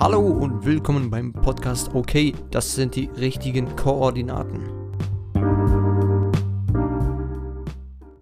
Hallo und willkommen beim Podcast Okay, das sind die richtigen Koordinaten.